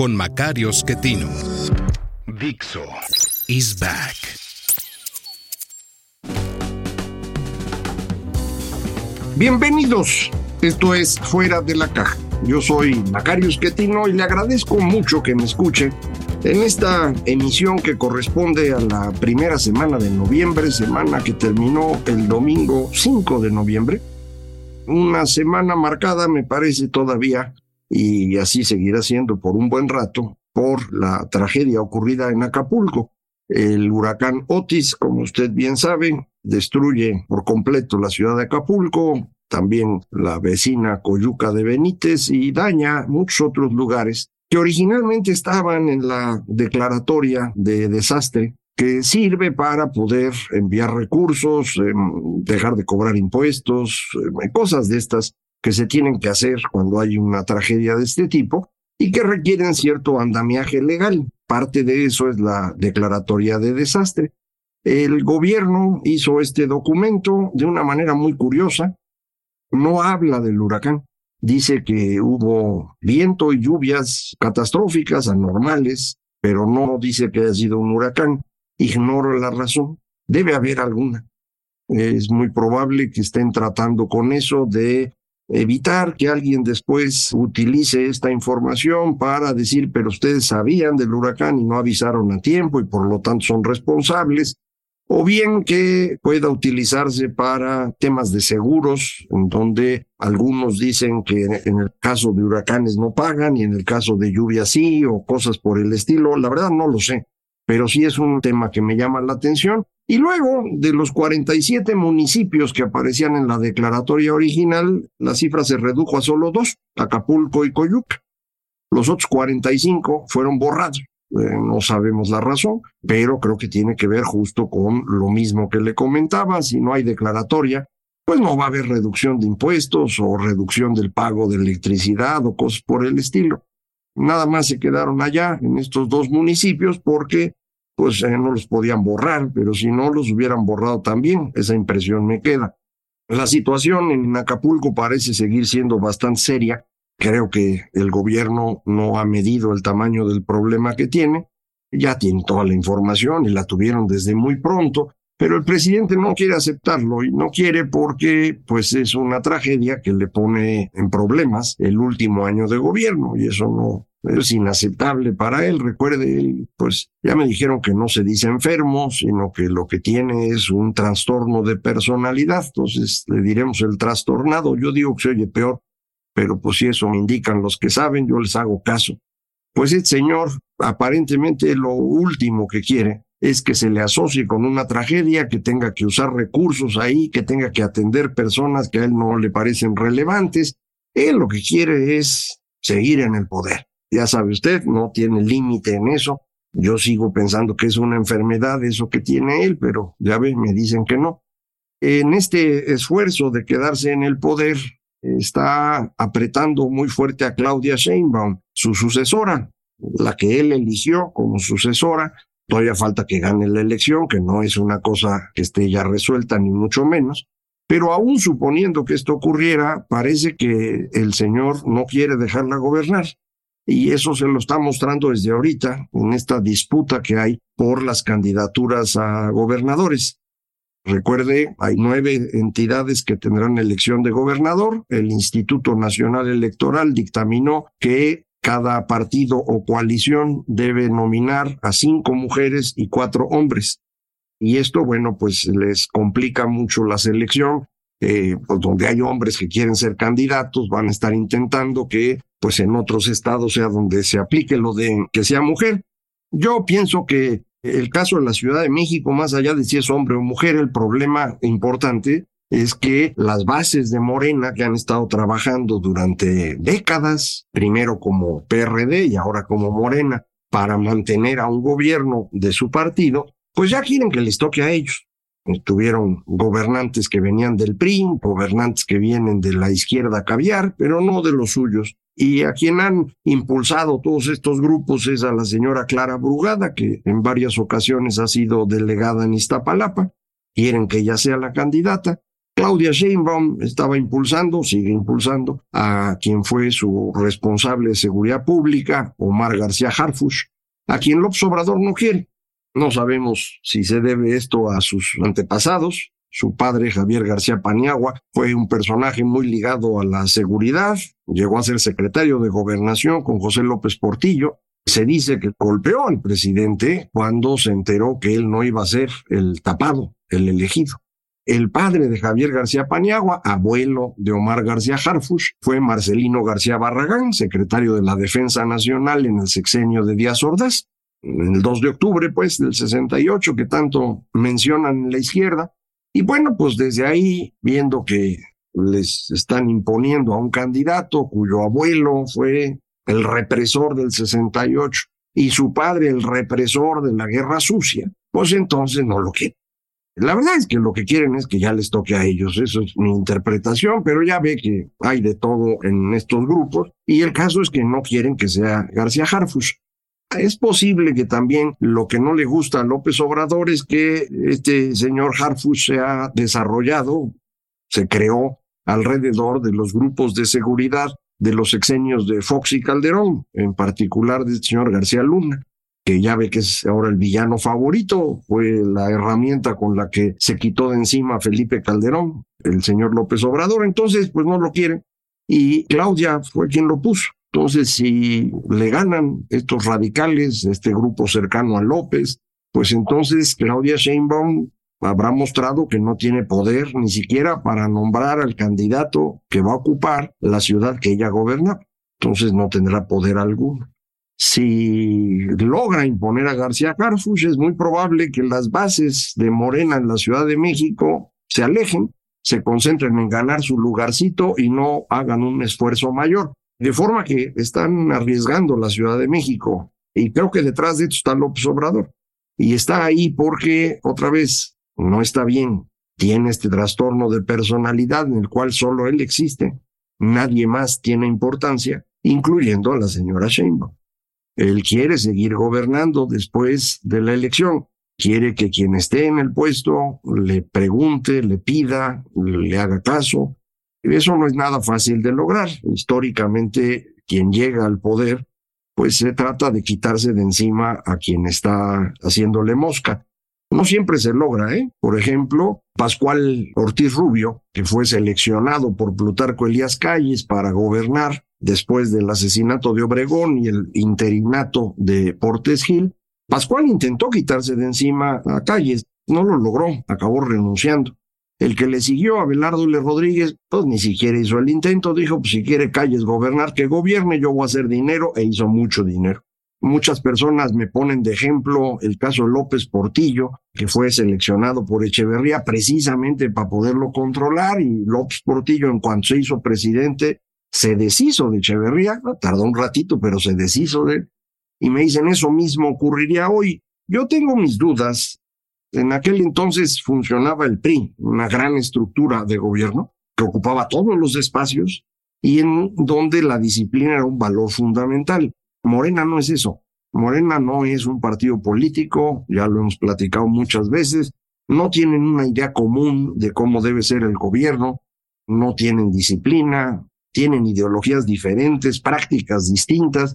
con Macario Schettino. Dixo is back. Bienvenidos. Esto es Fuera de la Caja. Yo soy Macario Schettino y le agradezco mucho que me escuche en esta emisión que corresponde a la primera semana de noviembre, semana que terminó el domingo 5 de noviembre. Una semana marcada, me parece todavía, y así seguirá siendo por un buen rato, por la tragedia ocurrida en Acapulco. El huracán Otis, como usted bien sabe, destruye por completo la ciudad de Acapulco, también la vecina Coyuca de Benítez y daña muchos otros lugares que originalmente estaban en la declaratoria de desastre que sirve para poder enviar recursos, em, dejar de cobrar impuestos, em, cosas de estas que se tienen que hacer cuando hay una tragedia de este tipo y que requieren cierto andamiaje legal. Parte de eso es la declaratoria de desastre. El gobierno hizo este documento de una manera muy curiosa. No habla del huracán. Dice que hubo viento y lluvias catastróficas, anormales, pero no dice que haya sido un huracán. Ignoro la razón. Debe haber alguna. Es muy probable que estén tratando con eso de evitar que alguien después utilice esta información para decir, pero ustedes sabían del huracán y no avisaron a tiempo y por lo tanto son responsables, o bien que pueda utilizarse para temas de seguros, en donde algunos dicen que en el caso de huracanes no pagan y en el caso de lluvia sí, o cosas por el estilo, la verdad no lo sé, pero sí es un tema que me llama la atención. Y luego, de los 47 municipios que aparecían en la declaratoria original, la cifra se redujo a solo dos, Acapulco y Coyuca. Los otros 45 fueron borrados. Eh, no sabemos la razón, pero creo que tiene que ver justo con lo mismo que le comentaba. Si no hay declaratoria, pues no va a haber reducción de impuestos o reducción del pago de electricidad o cosas por el estilo. Nada más se quedaron allá en estos dos municipios porque pues eh, no los podían borrar, pero si no los hubieran borrado también, esa impresión me queda. La situación en Acapulco parece seguir siendo bastante seria. Creo que el gobierno no ha medido el tamaño del problema que tiene. Ya tiene toda la información y la tuvieron desde muy pronto, pero el presidente no quiere aceptarlo y no quiere porque pues es una tragedia que le pone en problemas el último año de gobierno y eso no, es inaceptable para él. Recuerde, pues ya me dijeron que no se dice enfermo, sino que lo que tiene es un trastorno de personalidad. Entonces le diremos el trastornado. Yo digo que se oye peor, pero pues si eso me indican los que saben, yo les hago caso. Pues el señor aparentemente lo último que quiere es que se le asocie con una tragedia, que tenga que usar recursos ahí, que tenga que atender personas que a él no le parecen relevantes. Él lo que quiere es seguir en el poder. Ya sabe usted, no tiene límite en eso. Yo sigo pensando que es una enfermedad eso que tiene él, pero ya ven, me dicen que no. En este esfuerzo de quedarse en el poder, está apretando muy fuerte a Claudia Sheinbaum, su sucesora, la que él eligió como sucesora. Todavía falta que gane la elección, que no es una cosa que esté ya resuelta, ni mucho menos. Pero aún suponiendo que esto ocurriera, parece que el señor no quiere dejarla gobernar y eso se lo está mostrando desde ahorita en esta disputa que hay por las candidaturas a gobernadores. Recuerde, hay nueve entidades que tendrán elección de gobernador. El Instituto Nacional Electoral dictaminó que cada partido o coalición debe nominar a cinco mujeres y cuatro hombres. Y esto, bueno, pues les complica mucho la selección. Eh, pues donde hay hombres que quieren ser candidatos, van a estar intentando que pues en otros estados sea donde se aplique lo de que sea mujer. Yo pienso que El caso de la Ciudad de México, más allá de si es hombre o mujer, el problema importante es que las bases de Morena que han estado trabajando durante décadas, primero como PRD y ahora como Morena, para mantener a un gobierno de su partido, pues ya quieren que les toque a ellos. Tuvieron gobernantes que venían del PRI, gobernantes que vienen de la izquierda caviar, pero no de los suyos. Y a quien han impulsado todos estos grupos es a la señora Clara Brugada, que en varias ocasiones ha sido delegada en Iztapalapa. Quieren que ella sea la candidata. Claudia Sheinbaum estaba impulsando, sigue impulsando, a quien fue su responsable de seguridad pública, Omar García Harfush, a quien López Obrador no quiere. No sabemos si se debe esto a sus antepasados. Su padre, Javier García Paniagua, fue un personaje muy ligado a la seguridad, llegó a ser secretario de gobernación con José López Portillo. Se dice que golpeó al presidente cuando se enteró que él no iba a ser el tapado, el elegido. El padre de Javier García Paniagua, abuelo de Omar García Harfush, fue Marcelino García Barragán, secretario de la Defensa Nacional en el sexenio de Díaz Ordaz, en el 2 de octubre, pues, del 68, que tanto mencionan en la izquierda. Y bueno, pues desde ahí, viendo que les están imponiendo a un candidato cuyo abuelo fue el represor del 68 y su padre el represor de la guerra sucia, pues entonces no lo quieren. La verdad es que lo que quieren es que ya les toque a ellos, eso es mi interpretación, pero ya ve que hay de todo en estos grupos y el caso es que no quieren que sea García Harfush. Es posible que también lo que no le gusta a López Obrador es que este señor Harfush se ha desarrollado, se creó alrededor de los grupos de seguridad de los exenios de Fox y Calderón, en particular del señor García Luna que ya ve que es ahora el villano favorito, fue la herramienta con la que se quitó de encima Felipe Calderón, el señor López Obrador, entonces pues no lo quiere. Y Claudia fue quien lo puso. Entonces, si le ganan estos radicales, este grupo cercano a López, pues entonces Claudia Sheinbaum habrá mostrado que no tiene poder ni siquiera para nombrar al candidato que va a ocupar la ciudad que ella goberna. Entonces no tendrá poder alguno. Si logra imponer a García Harfuch, es muy probable que las bases de Morena en la Ciudad de México se alejen, se concentren en ganar su lugarcito y no hagan un esfuerzo mayor. De forma que están arriesgando la Ciudad de México. Y creo que detrás de esto está López Obrador. Y está ahí porque, otra vez, no está bien. Tiene este trastorno de personalidad en el cual solo él existe. Nadie más tiene importancia, incluyendo a la señora Sheinbaum. Él quiere seguir gobernando después de la elección. Quiere que quien esté en el puesto le pregunte, le pida, le haga caso. Eso no es nada fácil de lograr. Históricamente, quien llega al poder, pues se trata de quitarse de encima a quien está haciéndole mosca. No siempre se logra, ¿eh? Por ejemplo, Pascual Ortiz Rubio, que fue seleccionado por Plutarco Elías Calles para gobernar, después del asesinato de Obregón y el interinato de Portes Gil, Pascual intentó quitarse de encima a Calles, no lo logró, acabó renunciando. El que le siguió a Belardo L. Rodríguez, pues ni siquiera hizo el intento, dijo, pues si quiere Calles gobernar, que gobierne, yo voy a hacer dinero, e hizo mucho dinero. Muchas personas me ponen de ejemplo el caso López Portillo, que fue seleccionado por Echeverría precisamente para poderlo controlar, y López Portillo, en cuanto se hizo presidente, se deshizo de Echeverría, tardó un ratito, pero se deshizo de él. Y me dicen, eso mismo ocurriría hoy. Yo tengo mis dudas. En aquel entonces funcionaba el PRI, una gran estructura de gobierno que ocupaba todos los espacios y en donde la disciplina era un valor fundamental. Morena no es eso. Morena no es un partido político, ya lo hemos platicado muchas veces, no tienen una idea común de cómo debe ser el gobierno, no tienen disciplina, tienen ideologías diferentes, prácticas distintas.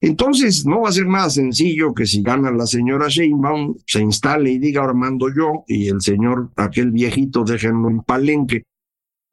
Entonces, no va a ser nada sencillo que si gana la señora Sheinbaum, se instale y diga, ahora mando yo, y el señor, aquel viejito, déjenlo en palenque.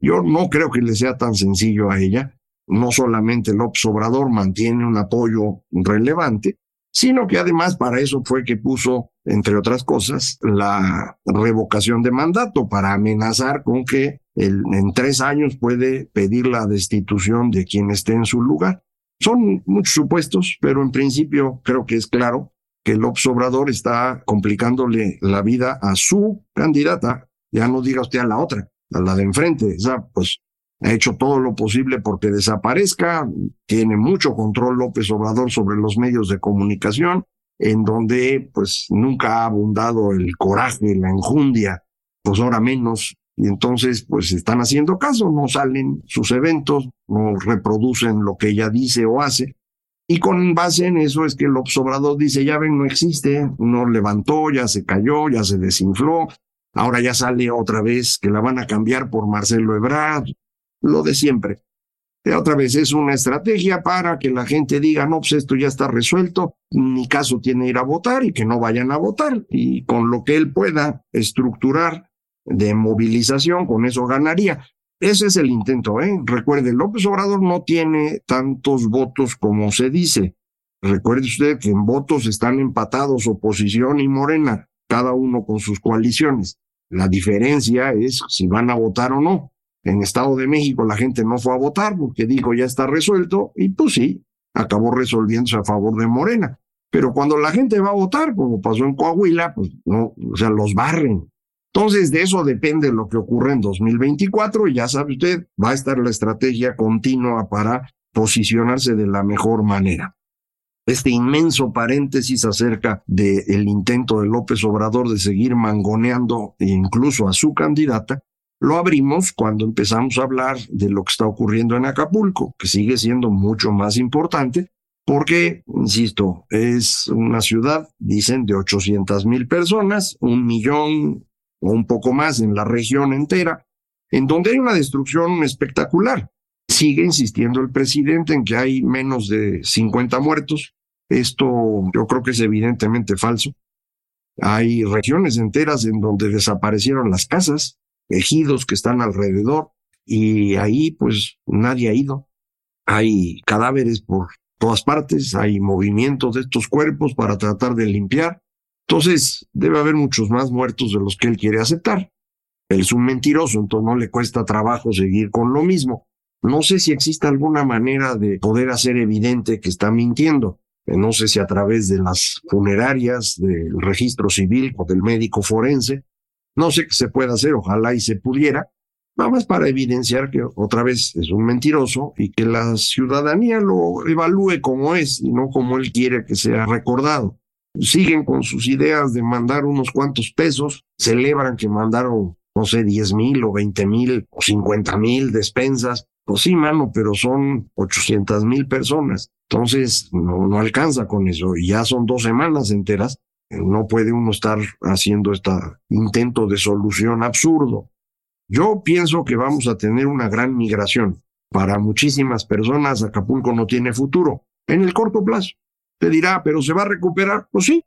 Yo no creo que le sea tan sencillo a ella. No solamente López Obrador mantiene un apoyo relevante, sino que además para eso fue que puso, entre otras cosas, la revocación de mandato para amenazar con que en tres años puede pedir la destitución de quien esté en su lugar. Son muchos supuestos, pero en principio creo que es claro que López Obrador está complicándole la vida a su candidata, ya no diga usted a la otra, a la de enfrente, pues ha hecho todo lo posible porque desaparezca, tiene mucho control López Obrador sobre los medios de comunicación, en donde pues nunca ha abundado el coraje, la enjundia, pues ahora menos, y entonces pues están haciendo caso, no salen sus eventos, no reproducen lo que ella dice o hace, y con base en eso es que el Obrador dice, ya ven, no existe, no levantó, ya se cayó, ya se desinfló, ahora ya sale otra vez que la van a cambiar por Marcelo Ebrard, lo de siempre. Otra vez es una estrategia para que la gente diga, no, pues esto ya está resuelto, ni caso tiene ir a votar y que no vayan a votar. Y con lo que él pueda estructurar de movilización, con eso ganaría. Ese es el intento, ¿eh? Recuerde, López Obrador no tiene tantos votos como se dice. Recuerde usted que en votos están empatados oposición y Morena, cada uno con sus coaliciones. La diferencia es si van a votar o no. En Estado de México la gente no fue a votar porque dijo ya está resuelto y pues sí, acabó resolviéndose a favor de Morena. Pero cuando la gente va a votar, como pasó en Coahuila, pues no, o sea, los barren. Entonces, de eso depende lo que ocurre en 2024 y ya sabe usted, va a estar la estrategia continua para posicionarse de la mejor manera. Este inmenso paréntesis acerca del intento de López Obrador de seguir mangoneando incluso a su candidata, lo abrimos cuando empezamos a hablar de lo que está ocurriendo en Acapulco, que sigue siendo mucho más importante, porque, insisto, es una ciudad, dicen, de 800 mil personas, un millón o un poco más en la región entera, en donde hay una destrucción espectacular. Sigue insistiendo el presidente en que hay menos de 50 muertos. Esto yo creo que es evidentemente falso. Hay regiones enteras en donde desaparecieron las casas, ejidos que están alrededor, y ahí pues nadie ha ido. Hay cadáveres por todas partes, hay movimientos de estos cuerpos para tratar de limpiar. Entonces, debe haber muchos más muertos de los que él quiere aceptar. Él es un mentiroso, entonces no le cuesta trabajo seguir con lo mismo. No sé si existe alguna manera de poder hacer evidente que está mintiendo. Eh, no sé si a través de las funerarias, del registro civil o del médico forense. No sé qué se puede hacer, ojalá y se pudiera. Nada más para evidenciar que otra vez es un mentiroso y que la ciudadanía lo evalúe como es y no como él quiere que sea recordado siguen con sus ideas de mandar unos cuantos pesos, celebran que mandaron, no sé, 10 mil o 20 mil o 50 mil despensas. Pues sí, mano, pero son 800 mil personas. Entonces, no, no alcanza con eso. Y ya son dos semanas enteras. No puede uno estar haciendo este intento de solución absurdo. Yo pienso que vamos a tener una gran migración. Para muchísimas personas, Acapulco no tiene futuro en el corto plazo. Te dirá, pero se va a recuperar. Pues sí,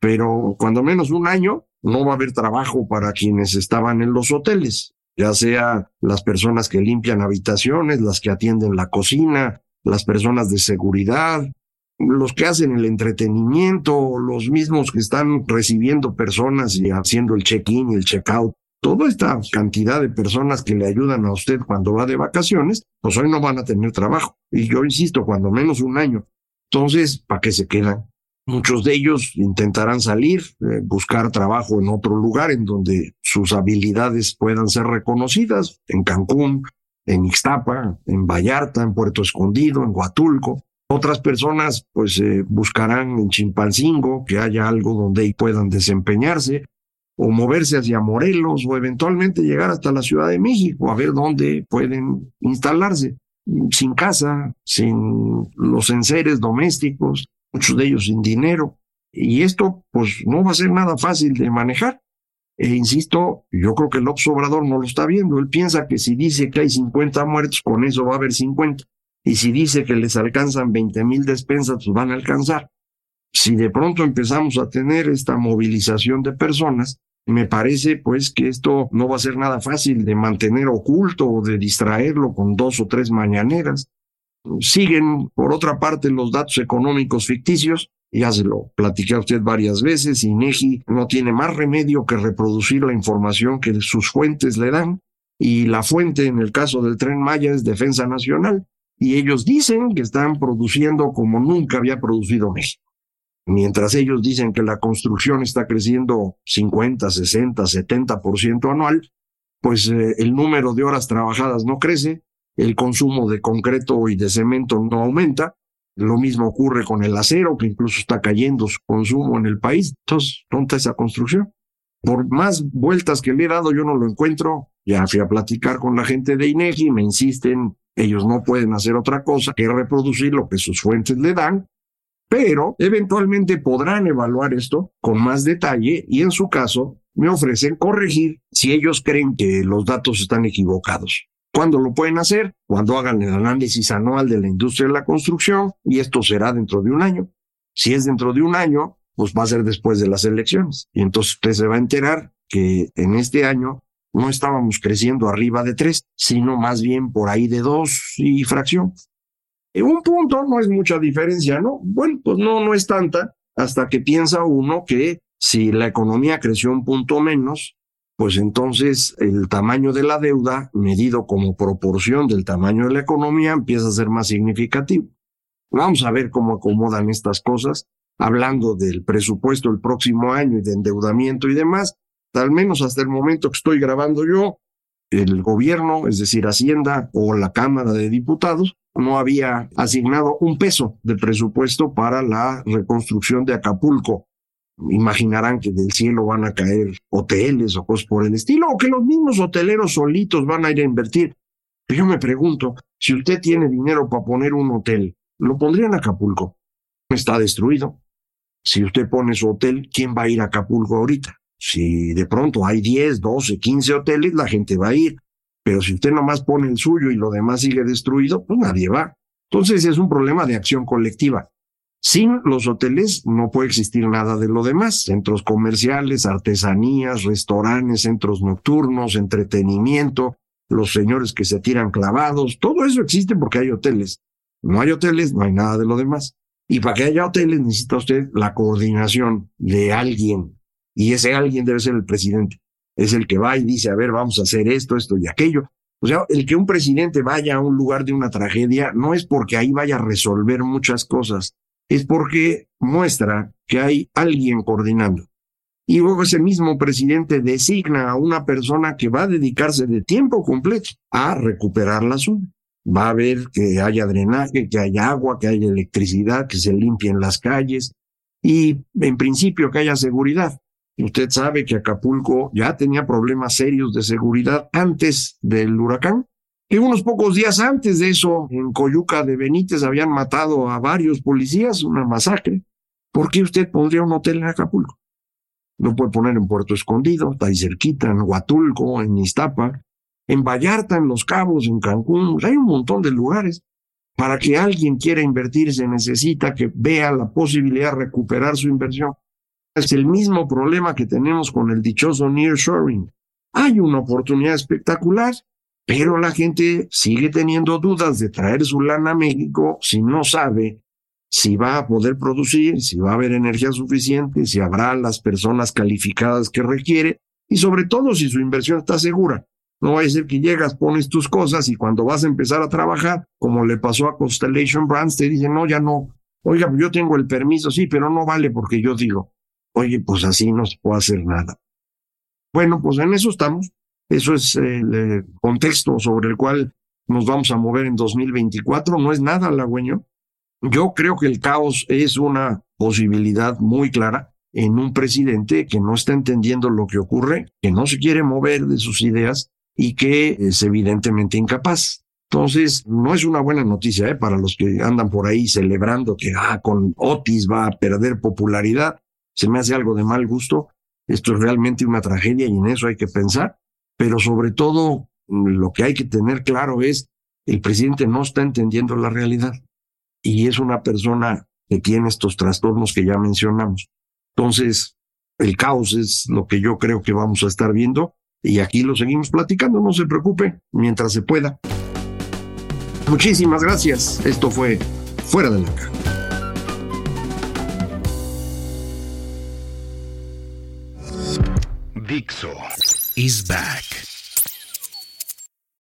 pero cuando menos un año no va a haber trabajo para quienes estaban en los hoteles, ya sea las personas que limpian habitaciones, las que atienden la cocina, las personas de seguridad, los que hacen el entretenimiento, los mismos que están recibiendo personas y haciendo el check-in y el check-out. Toda esta cantidad de personas que le ayudan a usted cuando va de vacaciones, pues hoy no van a tener trabajo. Y yo insisto, cuando menos un año. Entonces, ¿para qué se quedan? Muchos de ellos intentarán salir, eh, buscar trabajo en otro lugar en donde sus habilidades puedan ser reconocidas, en Cancún, en Ixtapa, en Vallarta, en Puerto Escondido, en Huatulco. Otras personas pues eh, buscarán en Chimpancingo que haya algo donde puedan desempeñarse o moverse hacia Morelos o eventualmente llegar hasta la Ciudad de México a ver dónde pueden instalarse sin casa, sin los enseres domésticos, muchos de ellos sin dinero. Y esto, pues, no va a ser nada fácil de manejar. E insisto, yo creo que el Obrador no lo está viendo. Él piensa que si dice que hay 50 muertos, con eso va a haber 50. Y si dice que les alcanzan 20 mil despensas, pues van a alcanzar. Si de pronto empezamos a tener esta movilización de personas, me parece pues que esto no va a ser nada fácil de mantener oculto o de distraerlo con dos o tres mañaneras. Siguen, por otra parte, los datos económicos ficticios. Ya se lo platiqué a usted varias veces. INEGI no tiene más remedio que reproducir la información que sus fuentes le dan. Y la fuente, en el caso del tren Maya, es Defensa Nacional. Y ellos dicen que están produciendo como nunca había producido México. Mientras ellos dicen que la construcción está creciendo 50, 60, 70% anual, pues eh, el número de horas trabajadas no crece, el consumo de concreto y de cemento no aumenta, lo mismo ocurre con el acero, que incluso está cayendo su consumo en el país. Entonces, ¿dónde esa construcción? Por más vueltas que le he dado, yo no lo encuentro. Ya fui a platicar con la gente de INEGI, me insisten, ellos no pueden hacer otra cosa que reproducir lo que sus fuentes le dan, pero eventualmente podrán evaluar esto con más detalle y en su caso me ofrecen corregir si ellos creen que los datos están equivocados. ¿Cuándo lo pueden hacer? Cuando hagan el análisis anual de la industria de la construcción y esto será dentro de un año. Si es dentro de un año, pues va a ser después de las elecciones. Y entonces usted se va a enterar que en este año no estábamos creciendo arriba de tres, sino más bien por ahí de dos y fracción. En un punto no es mucha diferencia, ¿no? Bueno, pues no, no es tanta, hasta que piensa uno que si la economía creció un punto menos, pues entonces el tamaño de la deuda, medido como proporción del tamaño de la economía, empieza a ser más significativo. Vamos a ver cómo acomodan estas cosas, hablando del presupuesto el próximo año y de endeudamiento y demás. Al menos hasta el momento que estoy grabando yo, el gobierno, es decir, Hacienda o la Cámara de Diputados, no había asignado un peso de presupuesto para la reconstrucción de Acapulco imaginarán que del cielo van a caer hoteles o cosas por el estilo, o que los mismos hoteleros solitos van a ir a invertir. Pero yo me pregunto, si usted tiene dinero para poner un hotel, ¿lo pondría en Acapulco? Está destruido. Si usted pone su hotel, ¿quién va a ir a Acapulco ahorita? Si de pronto hay 10, 12, 15 hoteles, la gente va a ir. Pero si usted nomás pone el suyo y lo demás sigue destruido, pues nadie va. Entonces es un problema de acción colectiva. Sin los hoteles no puede existir nada de lo demás. Centros comerciales, artesanías, restaurantes, centros nocturnos, entretenimiento, los señores que se tiran clavados, todo eso existe porque hay hoteles. No hay hoteles, no hay nada de lo demás. Y para que haya hoteles necesita usted la coordinación de alguien. Y ese alguien debe ser el presidente. Es el que va y dice, a ver, vamos a hacer esto, esto y aquello. O sea, el que un presidente vaya a un lugar de una tragedia no es porque ahí vaya a resolver muchas cosas es porque muestra que hay alguien coordinando. Y luego ese mismo presidente designa a una persona que va a dedicarse de tiempo completo a recuperar la zona. Va a ver que haya drenaje, que haya agua, que haya electricidad, que se limpien las calles y en principio que haya seguridad. Usted sabe que Acapulco ya tenía problemas serios de seguridad antes del huracán que unos pocos días antes de eso, en Coyuca de Benítez habían matado a varios policías, una masacre. ¿Por qué usted pondría un hotel en Acapulco? Lo puede poner en Puerto Escondido, está ahí cerquita, en Huatulco, en Iztapa, en Vallarta, en Los Cabos, en Cancún. Hay un montón de lugares. Para que alguien quiera invertir se necesita que vea la posibilidad de recuperar su inversión. Es el mismo problema que tenemos con el dichoso nearshoring. Hay una oportunidad espectacular pero la gente sigue teniendo dudas de traer su lana a México si no sabe si va a poder producir, si va a haber energía suficiente, si habrá las personas calificadas que requiere y sobre todo si su inversión está segura. No va a ser que llegas, pones tus cosas y cuando vas a empezar a trabajar, como le pasó a Constellation Brands, te dicen, no, ya no. Oiga, yo tengo el permiso, sí, pero no vale porque yo digo, oye, pues así no se puede hacer nada. Bueno, pues en eso estamos. Eso es el eh, contexto sobre el cual nos vamos a mover en 2024. No es nada halagüeño. Yo creo que el caos es una posibilidad muy clara en un presidente que no está entendiendo lo que ocurre, que no se quiere mover de sus ideas y que es evidentemente incapaz. Entonces, no es una buena noticia ¿eh? para los que andan por ahí celebrando que ah, con Otis va a perder popularidad. Se me hace algo de mal gusto. Esto es realmente una tragedia y en eso hay que pensar pero sobre todo lo que hay que tener claro es el presidente no está entendiendo la realidad y es una persona que tiene estos trastornos que ya mencionamos. Entonces, el caos es lo que yo creo que vamos a estar viendo y aquí lo seguimos platicando, no se preocupe, mientras se pueda. Muchísimas gracias. Esto fue Fuera de la Caja. Dixo is back.